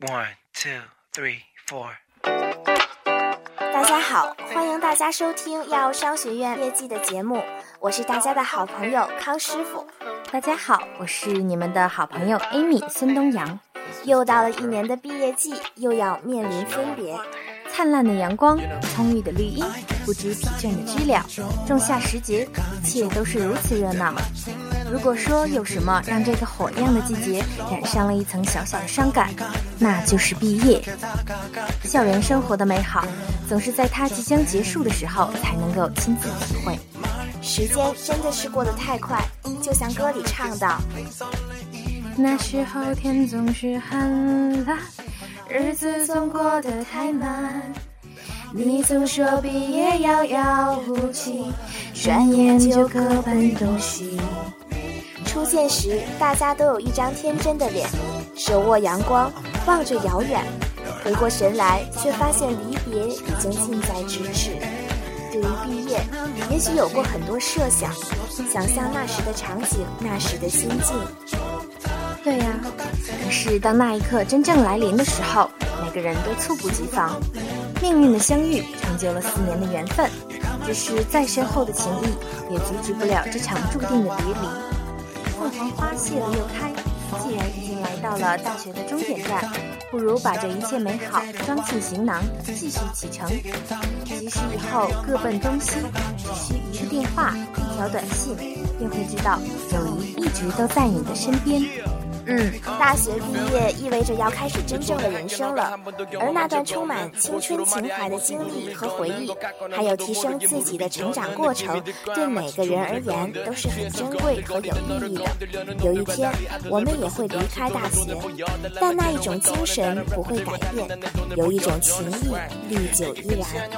One, two, three, four. 大家好，欢迎大家收听药商学院毕业绩的节目，我是大家的好朋友康师傅。大家好，我是你们的好朋友 Amy 孙东阳。又到了一年的毕业季，又要面临分别。灿烂的阳光，葱郁的绿荫，不知疲倦的知了，仲夏时节，一切都是如此热闹。如果说有什么让这个火一样的季节染上了一层小小的伤感，那就是毕业。校园生活的美好，总是在它即将结束的时候才能够亲自体会。时间真的是过得太快，就像歌里唱的：“那时候天总是很蓝，日子总过得太慢。你总说毕业遥遥无期，转眼就各奔东西。”出现时，大家都有一张天真的脸，手握阳光，望着遥远。回过神来，却发现离别已经近在咫尺。对于毕业，也许有过很多设想，想象那时的场景，那时的心境。对呀，可是当那一刻真正来临的时候，每个人都猝不及防。命运的相遇，成就了四年的缘分，只是再深厚的情谊，也阻止不了这场注定的别离。凤凰花谢了又开，既然已经来到了大学的终点站，不如把这一切美好装进行囊，继续启程。即使以后各奔东西，只需一个电话、一条短信，便会知道友谊一直都在你的身边。嗯，大学毕业意味着要开始真正的人生了，而那段充满青春情怀的经历和回忆，还有提升自己的成长过程，对每个人而言都是很珍贵和有意义的。有一天，我们也会离开大学，但那一种精神不会改变，有一种情谊历久依然。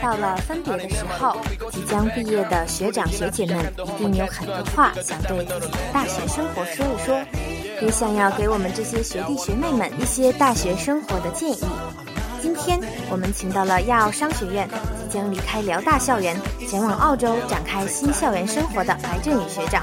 到了分别的时候，即将毕业的学长学姐们一定有很多话想对自己的大学生活说一说。也想要给我们这些学弟学妹们一些大学生活的建议。今天我们请到了亚奥商学院即将离开辽大校园，前往澳洲展开新校园生活的白振宇学长。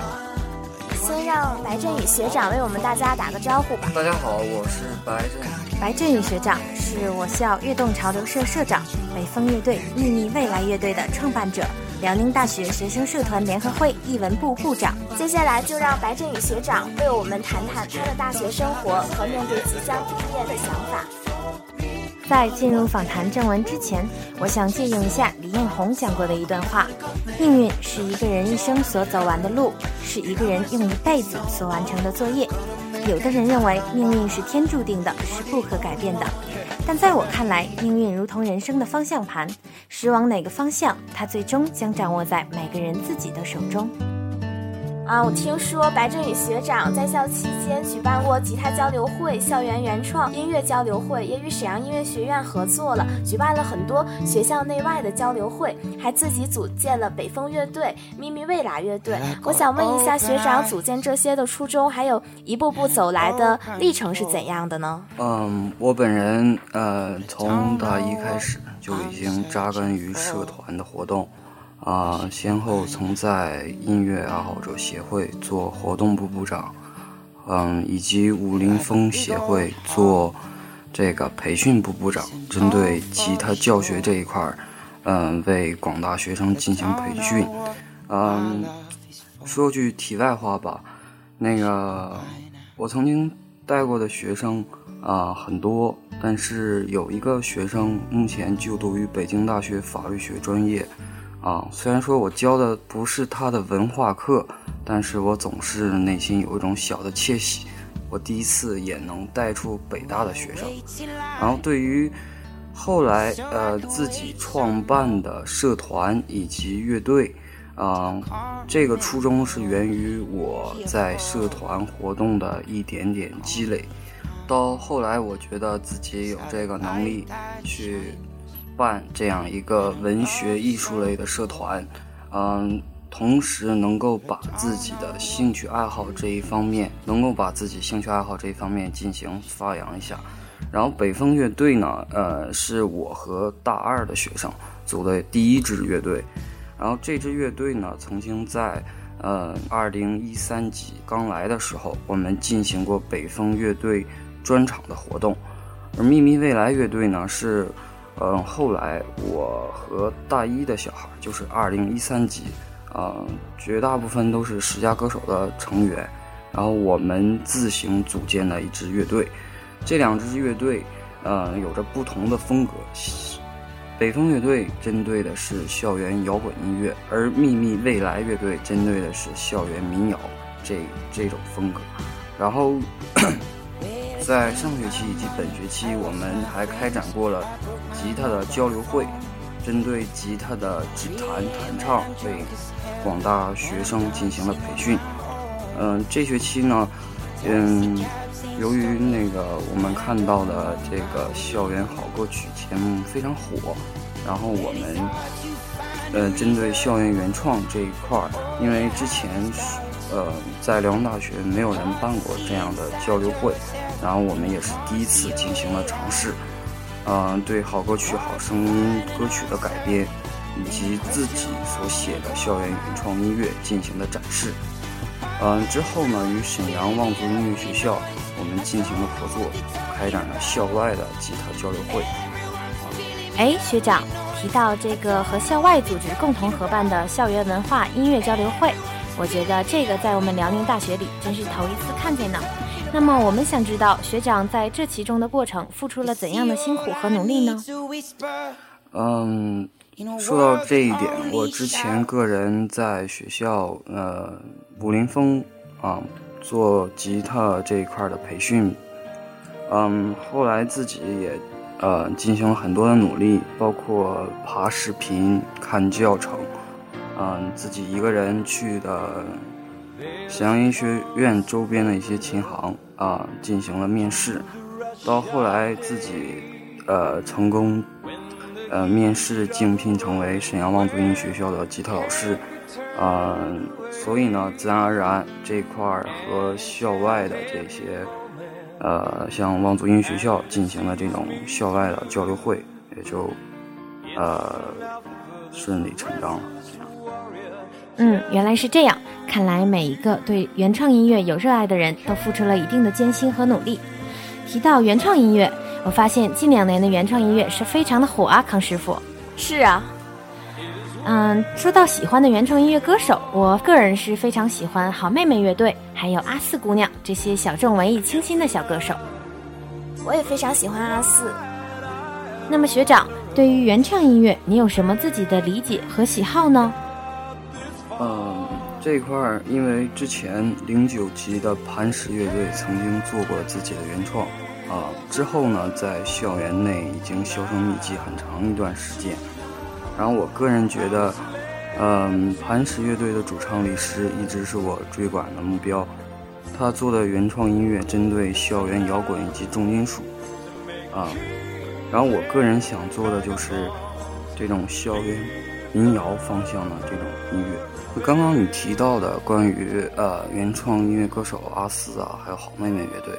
先让白振宇学长为我们大家打个招呼吧。大家好，我是白振宇。白振宇学长是我校悦动潮流社社长，北风乐队秘密未来乐队的创办者。辽宁大学学生社团联合会艺文部部长，接下来就让白振宇学长为我们谈谈他的大学生活和面对即将毕业的想法。在进入访谈正文之前，我想借用一下李彦宏讲过的一段话：命运是一个人一生所走完的路，是一个人用一辈子所完成的作业。有的人认为命运是天注定的，是不可改变的。但在我看来，命运如同人生的方向盘，驶往哪个方向，它最终将掌握在每个人自己的手中。啊，我听说白振宇学长在校期间举办过吉他交流会、校园原创音乐交流会，也与沈阳音乐学院合作了，举办了很多学校内外的交流会，还自己组建了北风乐队、咪咪未来乐队。我想问一下学长，组建这些的初衷，还有一步步走来的历程是怎样的呢？嗯，我本人呃，从大一开始就已经扎根于社团的活动。啊，先后曾在音乐爱好者协会做活动部部长，嗯，以及武林风协会做这个培训部部长，针对吉他教学这一块儿，嗯，为广大学生进行培训。嗯，说句题外话吧，那个我曾经带过的学生啊很多，但是有一个学生目前就读于北京大学法律学专业。啊，虽然说我教的不是他的文化课，但是我总是内心有一种小的窃喜，我第一次也能带出北大的学生。然后对于后来呃自己创办的社团以及乐队，啊，这个初衷是源于我在社团活动的一点点积累，到后来我觉得自己有这个能力去。办这样一个文学艺术类的社团，嗯，同时能够把自己的兴趣爱好这一方面，能够把自己兴趣爱好这一方面进行发扬一下。然后北风乐队呢，呃，是我和大二的学生组的第一支乐队。然后这支乐队呢，曾经在呃二零一三级刚来的时候，我们进行过北风乐队专场的活动。而秘密未来乐队呢，是，嗯，后来我和大一的小孩，就是二零一三级，嗯，绝大部分都是十佳歌手的成员，然后我们自行组建了一支乐队。这两支乐队，呃，有着不同的风格。北风乐队针对的是校园摇滚音乐，而秘密未来乐队针对的是校园民谣这这种风格。然后。在上学期以及本学期，我们还开展过了吉他的交流会，针对吉他的指弹、弹唱，为广大学生进行了培训。嗯，这学期呢，嗯，由于那个我们看到的这个校园好歌曲节目非常火，然后我们呃针对校园原创这一块儿，因为之前呃在辽宁大学没有人办过这样的交流会。然后我们也是第一次进行了尝试，嗯，对好歌曲、好声音歌曲的改编，以及自己所写的校园原创音乐进行了展示。嗯，之后呢，与沈阳望族音乐学校我们进行了合作，开展了校外的吉他交流会。哎，学长提到这个和校外组织共同合办的校园文化音乐交流会，我觉得这个在我们辽宁大学里真是头一次看见呢。那么我们想知道学长在这其中的过程付出了怎样的辛苦和努力呢？嗯，说到这一点，我之前个人在学校呃武林风啊做吉他这一块的培训，嗯，后来自己也呃进行了很多的努力，包括爬视频、看教程，嗯，自己一个人去的。沈阳音学院周边的一些琴行啊，进行了面试，到后来自己呃成功呃面试竞聘成为沈阳望族音学校的吉他老师，啊，所以呢，自然而然这块儿和校外的这些呃像望族音学校进行了这种校外的交流会，也就呃顺理成章了。嗯，原来是这样。看来每一个对原创音乐有热爱的人都付出了一定的艰辛和努力。提到原创音乐，我发现近两年的原创音乐是非常的火啊，康师傅。是啊，嗯，说到喜欢的原创音乐歌手，我个人是非常喜欢好妹妹乐队，还有阿四姑娘这些小众文艺清新的小歌手。我也非常喜欢阿四。那么学长，对于原创音乐，你有什么自己的理解和喜好呢？嗯，这块儿因为之前零九级的磐石乐队曾经做过自己的原创，啊，之后呢，在校园内已经销声匿迹很长一段时间。然后我个人觉得，嗯，磐石乐队的主唱李师一直是我追赶的目标。他做的原创音乐针对校园摇滚以及重金属，啊，然后我个人想做的就是这种校园民谣方向的这种音乐。刚刚你提到的关于呃原创音乐歌手阿四啊，还有好妹妹乐队，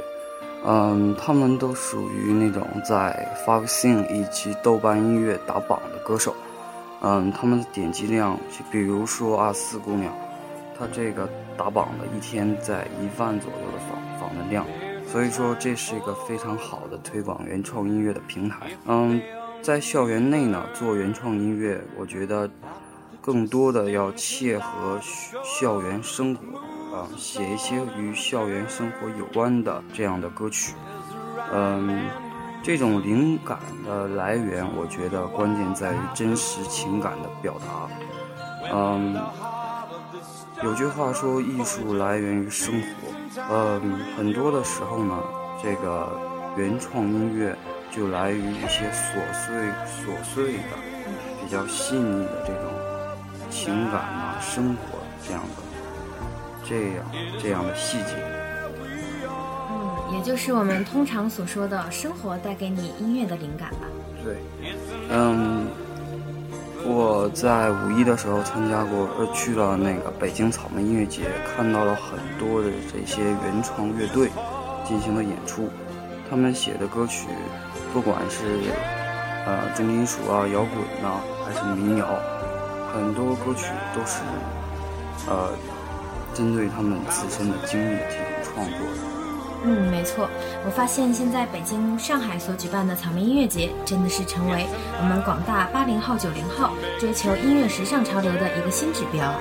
嗯，他们都属于那种在 Foxin 以及豆瓣音乐打榜的歌手，嗯，他们的点击量，比如说阿四姑娘，她这个打榜的一天在一万左右的访访问量，所以说这是一个非常好的推广原创音乐的平台。嗯，在校园内呢做原创音乐，我觉得。更多的要切合校园生活，啊，写一些与校园生活有关的这样的歌曲。嗯，这种灵感的来源，我觉得关键在于真实情感的表达。嗯，有句话说，艺术来源于生活。嗯，很多的时候呢，这个原创音乐就来于一些琐碎、琐碎的、比较细腻的这种。情感啊，生活这样的，这样这样的细节，嗯，也就是我们通常所说的生活带给你音乐的灵感吧。对，嗯，我在五一的时候参加过，呃，去了那个北京草莓音乐节，看到了很多的这些原创乐队进行了演出，他们写的歌曲，不管是呃重金属啊、摇滚呐，还是民谣。很多歌曲都是，呃，针对他们自身的经历进行创作的。嗯，没错。我发现现在北京、上海所举办的草莓音乐节，真的是成为我们广大八零后、九零后追求音乐时尚潮流的一个新指标。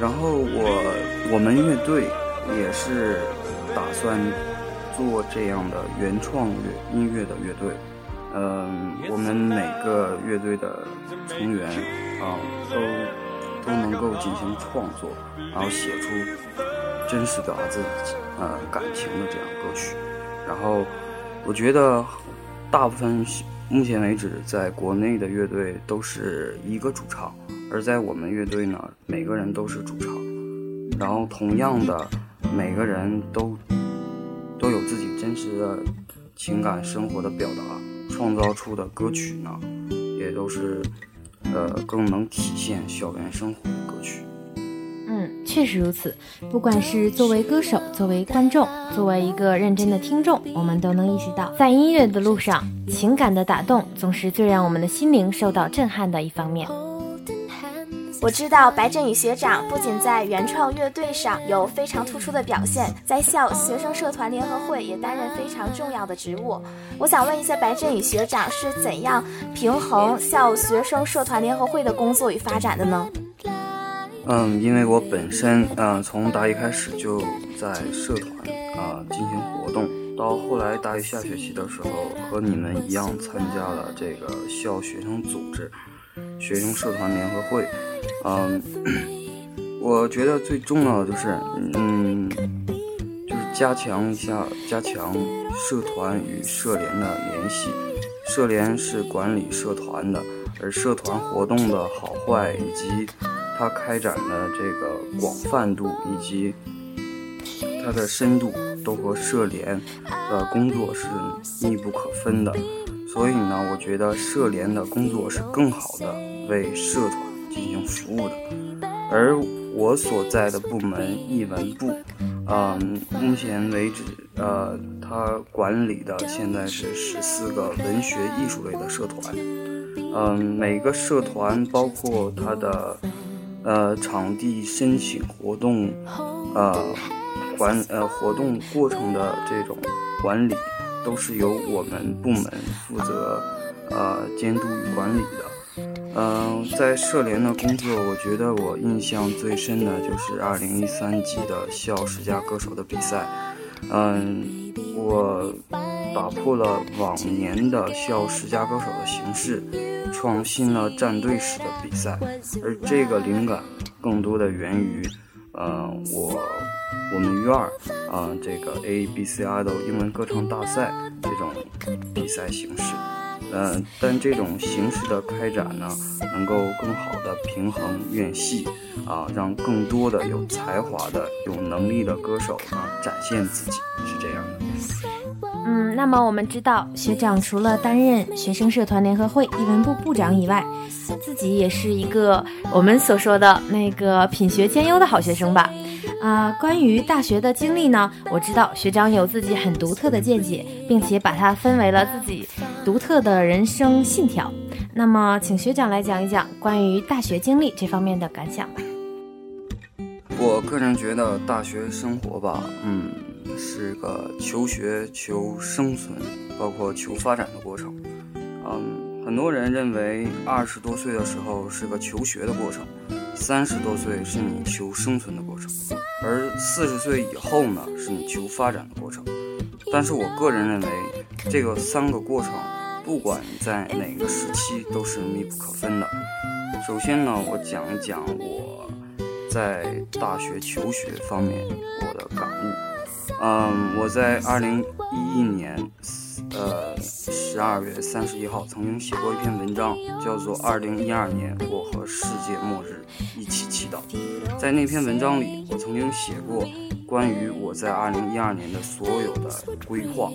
然后我我们乐队也是打算做这样的原创乐音乐的乐队。嗯，我们每个乐队的成员啊，都都能够进行创作，然后写出真实表达自己呃感情的这样歌曲。然后我觉得大部分目前为止在国内的乐队都是一个主唱，而在我们乐队呢，每个人都是主唱。然后同样的，每个人都都有自己真实的情感生活的表达。创造出的歌曲呢，也都是，呃，更能体现校园生活的歌曲。嗯，确实如此。不管是作为歌手，作为观众，作为一个认真的听众，我们都能意识到，在音乐的路上，情感的打动总是最让我们的心灵受到震撼的一方面。我知道白振宇学长不仅在原创乐队上有非常突出的表现，在校学生社团联合会也担任非常重要的职务。我想问一下，白振宇学长是怎样平衡校学生社团联合会的工作与发展的呢？嗯，因为我本身嗯从大一开始就在社团啊进行活动，到后来大一下学期的时候和你们一样参加了这个校学生组织。学生社团联合会，嗯，我觉得最重要的就是，嗯，就是加强一下，加强社团与社联的联系。社联是管理社团的，而社团活动的好坏以及它开展的这个广泛度以及它的深度，都和社联的工作是密不可分的。所以呢，我觉得社联的工作是更好的为社团进行服务的，而我所在的部门艺文部，嗯，目前为止，呃，它管理的现在是十四个文学艺术类的社团，嗯，每个社团包括它的，呃，场地申请活动，呃，管呃活动过程的这种管理。都是由我们部门负责，呃，监督与管理的。嗯，在社联的工作，我觉得我印象最深的就是二零一三级的校十佳歌手的比赛。嗯，我打破了往年的校十佳歌手的形式，创新了战队式的比赛。而这个灵感更多的源于，嗯，我。我们院儿啊，这个 A B C I 的英文歌唱大赛这种比赛形式，嗯，但这种形式的开展呢，能够更好的平衡院系啊，让更多的有才华的、有能力的歌手啊展现自己，是这样的。嗯，那么我们知道，学长除了担任学生社团联合会艺文部部长以外，自己也是一个我们所说的那个品学兼优的好学生吧。啊，关于大学的经历呢，我知道学长有自己很独特的见解，并且把它分为了自己独特的人生信条。那么，请学长来讲一讲关于大学经历这方面的感想吧。我个人觉得大学生活吧，嗯，是个求学、求生存，包括求发展的过程。嗯，很多人认为二十多岁的时候是个求学的过程。三十多岁是你求生存的过程，而四十岁以后呢，是你求发展的过程。但是我个人认为，这个三个过程，不管在哪个时期，都是密不可分的。首先呢，我讲一讲我在大学求学方面我的感悟。嗯，我在二零一一年。呃，十二月三十一号曾经写过一篇文章，叫做《二零一二年我和世界末日一起祈祷》。在那篇文章里，我曾经写过关于我在二零一二年的所有的规划。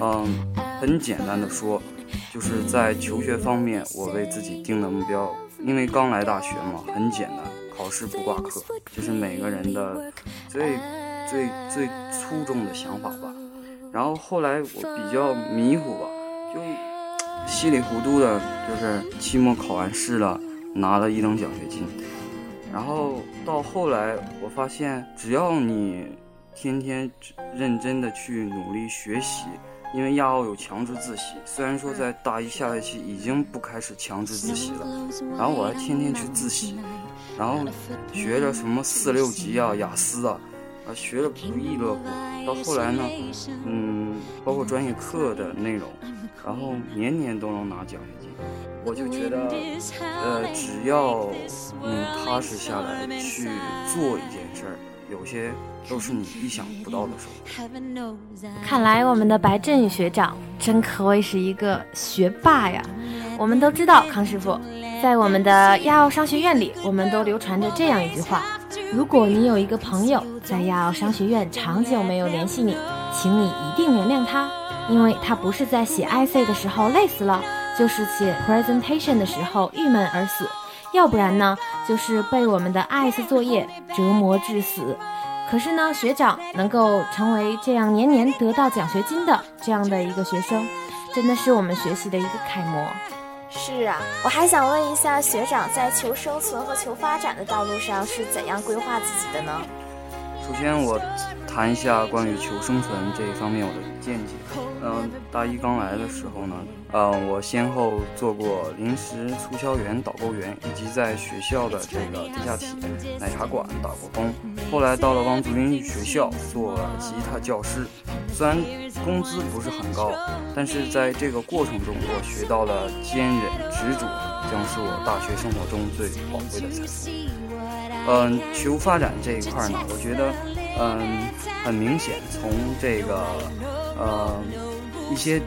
嗯，很简单的说，就是在求学方面，我为自己定的目标，因为刚来大学嘛，很简单，考试不挂科，就是每个人的最最最初衷的想法吧。然后后来我比较迷糊吧，就稀里糊涂的，就是期末考完试了，拿了一等奖学金。然后到后来，我发现只要你天天认真的去努力学习。因为亚奥有强制自习，虽然说在大一下学期已经不开始强制自习了，然后我还天天去自习，然后学着什么四六级啊、雅思啊，啊学的不亦乐乎。到后来呢，嗯，包括专业课的内容，然后年年都能拿奖学金。我就觉得，呃，只要你踏实下来去做一件事儿。有些都是你意想不到的收获。看来我们的白振宇学长真可谓是一个学霸呀！我们都知道，康师傅，在我们的亚奥商学院里，我们都流传着这样一句话：如果你有一个朋友在亚奥商学院长久没有联系你，请你一定原谅他，因为他不是在写 IC 的时候累死了，就是写 presentation 的时候郁闷而死。要不然呢，就是被我们的 IS 作业折磨致死。可是呢，学长能够成为这样年年得到奖学金的这样的一个学生，真的是我们学习的一个楷模。是啊，我还想问一下学长，在求生存和求发展的道路上是怎样规划自己的呢？首先，我谈一下关于求生存这一方面我的见解。嗯，大一刚来的时候呢，嗯，我先后做过临时促销员、导购员，以及在学校的这个地下铁奶茶馆打过工。后来到了汪族英语学校做吉他教师，虽然工资不是很高，但是在这个过程中，我学到了坚忍、执着，将是我大学生活中最宝贵的财富。嗯，求发展这一块呢，我觉得，嗯，很明显，从这个，呃，一些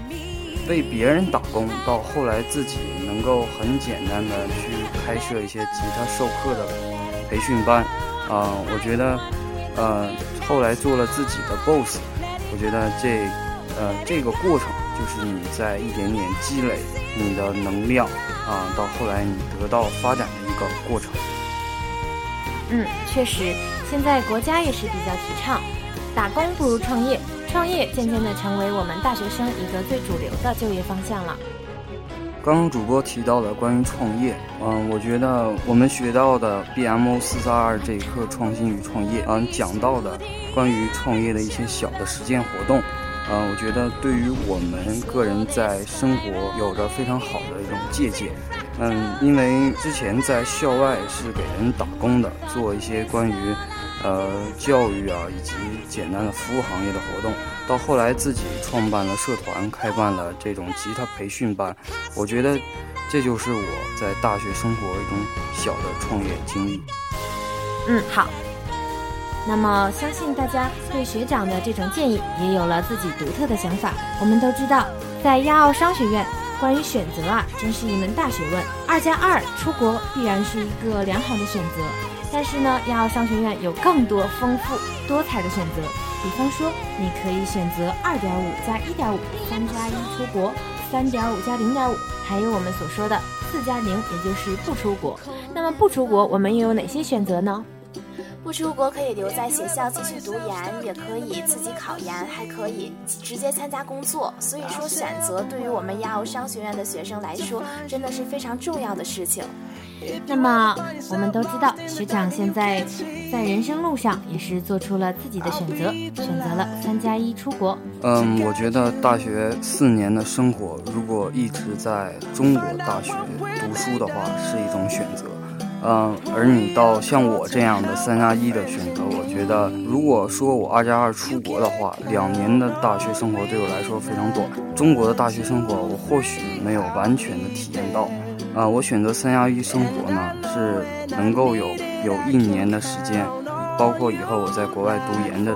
为别人打工，到后来自己能够很简单的去开设一些吉他授课的培训班，啊，我觉得，呃，后来做了自己的 boss，我觉得这，呃，这个过程就是你在一点点积累你的能量，啊，到后来你得到发展的一个过程。嗯，确实，现在国家也是比较提倡，打工不如创业，创业渐渐的成为我们大学生一个最主流的就业方向了。刚刚主播提到的关于创业，嗯，我觉得我们学到的 BMO 四三二这一课创新与创业，嗯，讲到的关于创业的一些小的实践活动，嗯，我觉得对于我们个人在生活有着非常好的一种借鉴。嗯，因为之前在校外是给人打工的，做一些关于，呃，教育啊以及简单的服务行业的活动。到后来自己创办了社团，开办了这种吉他培训班。我觉得，这就是我在大学生活一种小的创业经历。嗯，好。那么，相信大家对学长的这种建议也有了自己独特的想法。我们都知道，在亚奥商学院。关于选择啊，真是一门大学问。二加二出国必然是一个良好的选择，但是呢，亚奥商学院有更多丰富多彩的选择。比方说，你可以选择二点五加一点五，三加一出国，三点五加零点五，还有我们所说的四加零，也就是不出国。那么不出国，我们又有哪些选择呢？不出国可以留在学校继续读研，也可以自己考研，还可以直接参加工作。所以说，选择对于我们亚欧商学院的学生来说，真的是非常重要的事情。那么，我们都知道，学长现在在人生路上也是做出了自己的选择，选择了三加一出国。嗯，我觉得大学四年的生活，如果一直在中国大学读书的话，是一种选择。嗯，而你到像我这样的三加一的选择，我觉得如果说我二加二出国的话，两年的大学生活对我来说非常短。中国的大学生活我或许没有完全的体验到。啊，我选择三加一生活呢，是能够有有一年的时间，包括以后我在国外读研的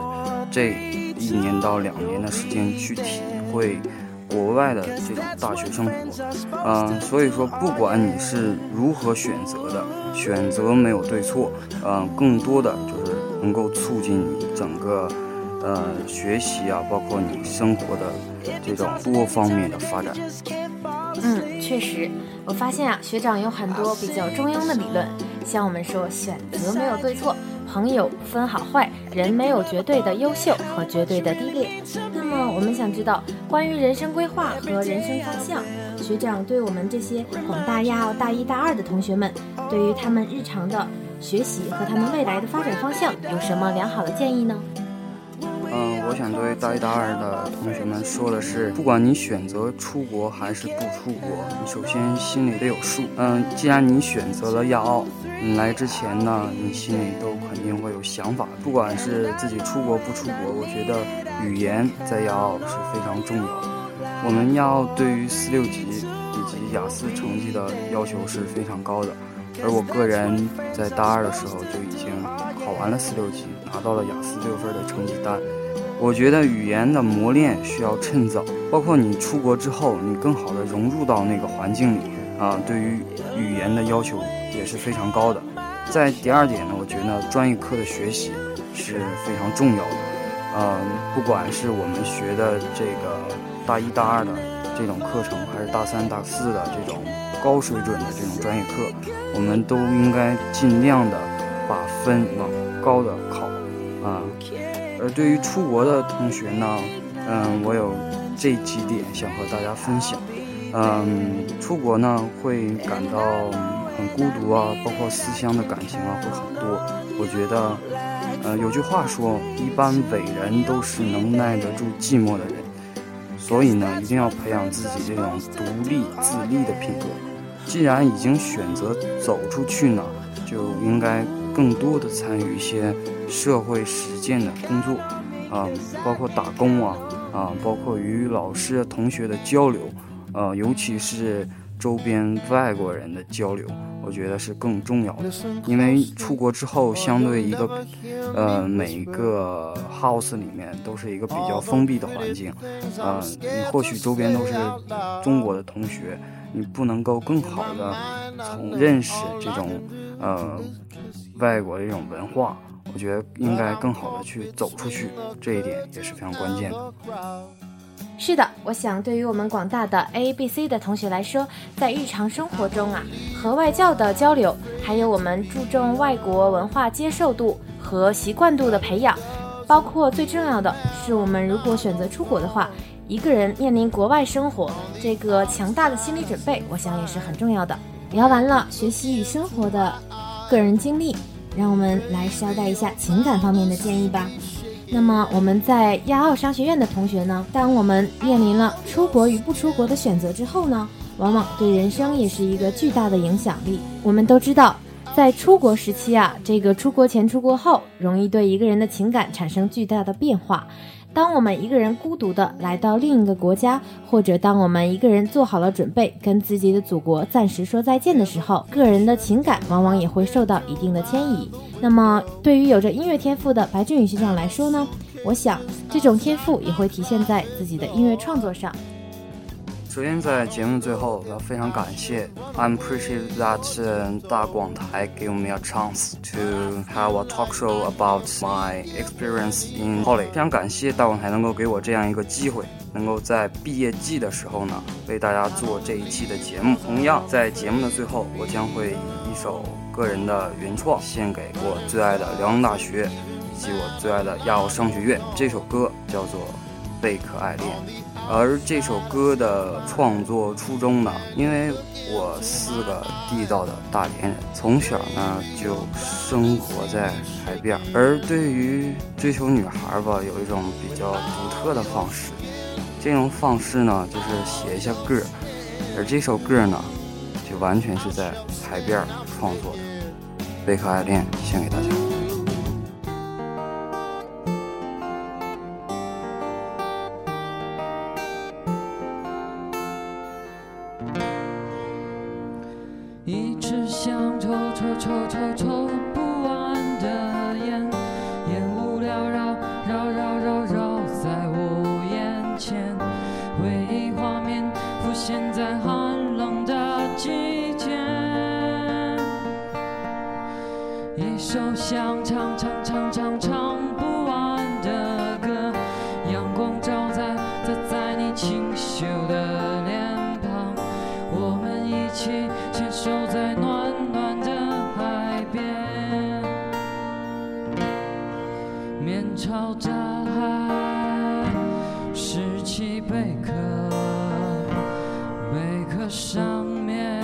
这一年到两年的时间去体会。国外的这种大学生活，嗯，所以说不管你是如何选择的，选择没有对错，嗯，更多的就是能够促进你整个，呃，学习啊，包括你生活的这种多方面的发展。嗯，确实，我发现啊，学长有很多比较中庸的理论，像我们说选择没有对错。朋友分好坏，人没有绝对的优秀和绝对的低劣。那么，我们想知道关于人生规划和人生方向，学长对我们这些广大亚奥大一大二的同学们，对于他们日常的学习和他们未来的发展方向，有什么良好的建议呢？嗯，我想对大一、大二的同学们说的是，不管你选择出国还是不出国，你首先心里得有数。嗯，既然你选择了亚奥，你来之前呢，你心里都肯定会有想法。不管是自己出国不出国，我觉得语言在亚奥是非常重要的。我们要对于四六级以及雅思成绩的要求是非常高的，而我个人在大二的时候就已经考完了四六级，拿到了雅思六分的成绩单。我觉得语言的磨练需要趁早，包括你出国之后，你更好的融入到那个环境里啊，对于语言的要求也是非常高的。在第二点呢，我觉得专业课的学习是非常重要的。嗯，不管是我们学的这个大一、大二的这种课程，还是大三、大四的这种高水准的这种专业课，我们都应该尽量的把分往高的考啊。而对于出国的同学呢，嗯，我有这几点想和大家分享。嗯，出国呢会感到很孤独啊，包括思乡的感情啊会很多。我觉得，呃，有句话说，一般伟人都是能耐得住寂寞的人。所以呢，一定要培养自己这种独立自立的品格。既然已经选择走出去呢，就应该更多的参与一些。社会实践的工作，啊，包括打工啊，啊，包括与老师、同学的交流，呃，尤其是周边外国人的交流，我觉得是更重要的。因为出国之后，相对一个，呃，每一个 house 里面都是一个比较封闭的环境，啊，你或许周边都是中国的同学，你不能够更好的从认识这种，呃，外国的一种文化。我觉得应该更好的去走出去，这一点也是非常关键的。是的，我想对于我们广大的 A、B、C 的同学来说，在日常生活中啊，和外教的交流，还有我们注重外国文化接受度和习惯度的培养，包括最重要的是，我们如果选择出国的话，一个人面临国外生活这个强大的心理准备，我想也是很重要的。聊完了学习与生活的个人经历。让我们来捎带一下情感方面的建议吧。那么我们在亚奥商学院的同学呢，当我们面临了出国与不出国的选择之后呢，往往对人生也是一个巨大的影响力。我们都知道，在出国时期啊，这个出国前、出国后，容易对一个人的情感产生巨大的变化。当我们一个人孤独的来到另一个国家，或者当我们一个人做好了准备跟自己的祖国暂时说再见的时候，个人的情感往往也会受到一定的迁移。那么，对于有着音乐天赋的白俊宇学长来说呢？我想，这种天赋也会体现在自己的音乐创作上。首先，在节目最后，我要非常感谢，I'm appreciate that 大广台 give me a chance to have a talk show about my experience in college。非常感谢大广台能够给我这样一个机会，能够在毕业季的时候呢，为大家做这一期的节目。同样，在节目的最后，我将会以一首个人的原创献给我最爱的辽宁大学以及我最爱的亚奥商学院。这首歌叫做《贝壳爱恋》。而这首歌的创作初衷呢，因为我是个地道的大连人，从小呢就生活在海边，而对于追求女孩吧，有一种比较独特的方式，这种方式呢就是写一下歌，而这首歌呢，就完全是在海边创作的，《贝壳爱恋》献给大家。面朝大海拾起贝壳贝壳上面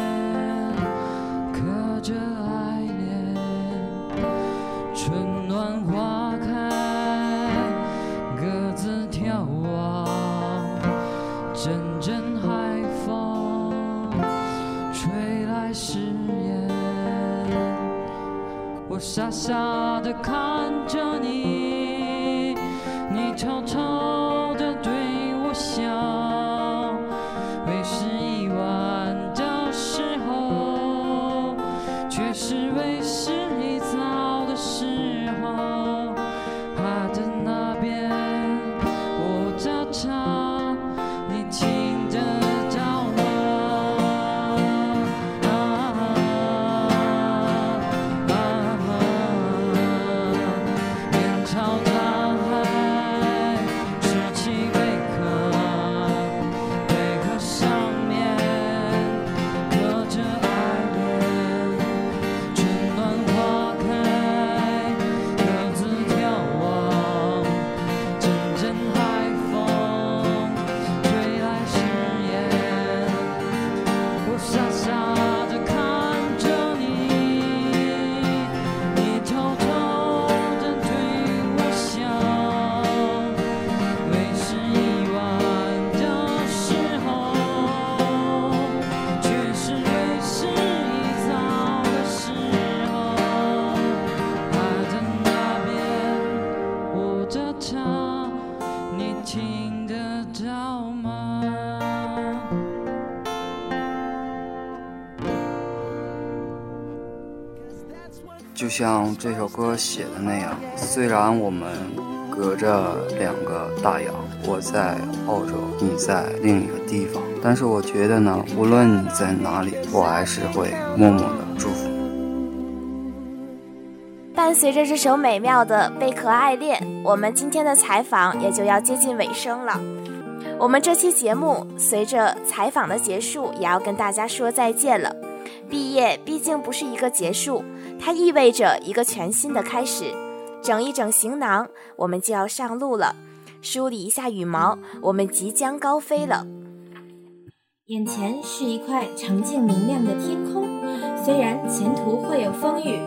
刻着爱恋春暖花开各自眺望。阵阵海风吹来誓言我傻傻的看着你就像这首歌写的那样，虽然我们隔着两个大洋，我在澳洲，你在另一个地方，但是我觉得呢，无论你在哪里，我还是会默默的祝福。伴随着这首美妙的《贝壳爱恋》，我们今天的采访也就要接近尾声了。我们这期节目随着采访的结束，也要跟大家说再见了。毕业毕竟不是一个结束，它意味着一个全新的开始。整一整行囊，我们就要上路了。梳理一下羽毛，我们即将高飞了。眼前是一块澄净明亮的天空，虽然前途会有风雨，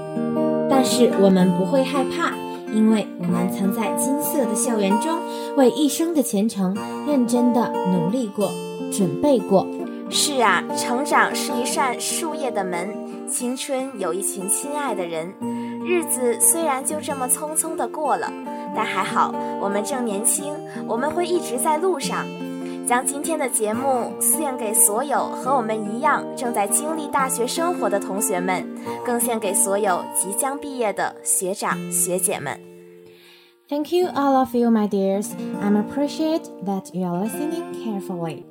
但是我们不会害怕，因为我们曾在金色的校园中为一生的前程认真的努力过、准备过。是啊，成长是一扇树叶的门，青春有一群亲爱的人。日子虽然就这么匆匆的过了，但还好，我们正年轻，我们会一直在路上。将今天的节目献给所有和我们一样正在经历大学生活的同学们，更献给所有即将毕业的学长学姐们。Thank you, all of you, my dears. I'm appreciate that you are listening carefully.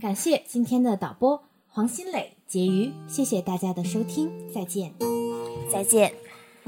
感谢今天的导播黄新磊、结余，谢谢大家的收听，再见。再见。「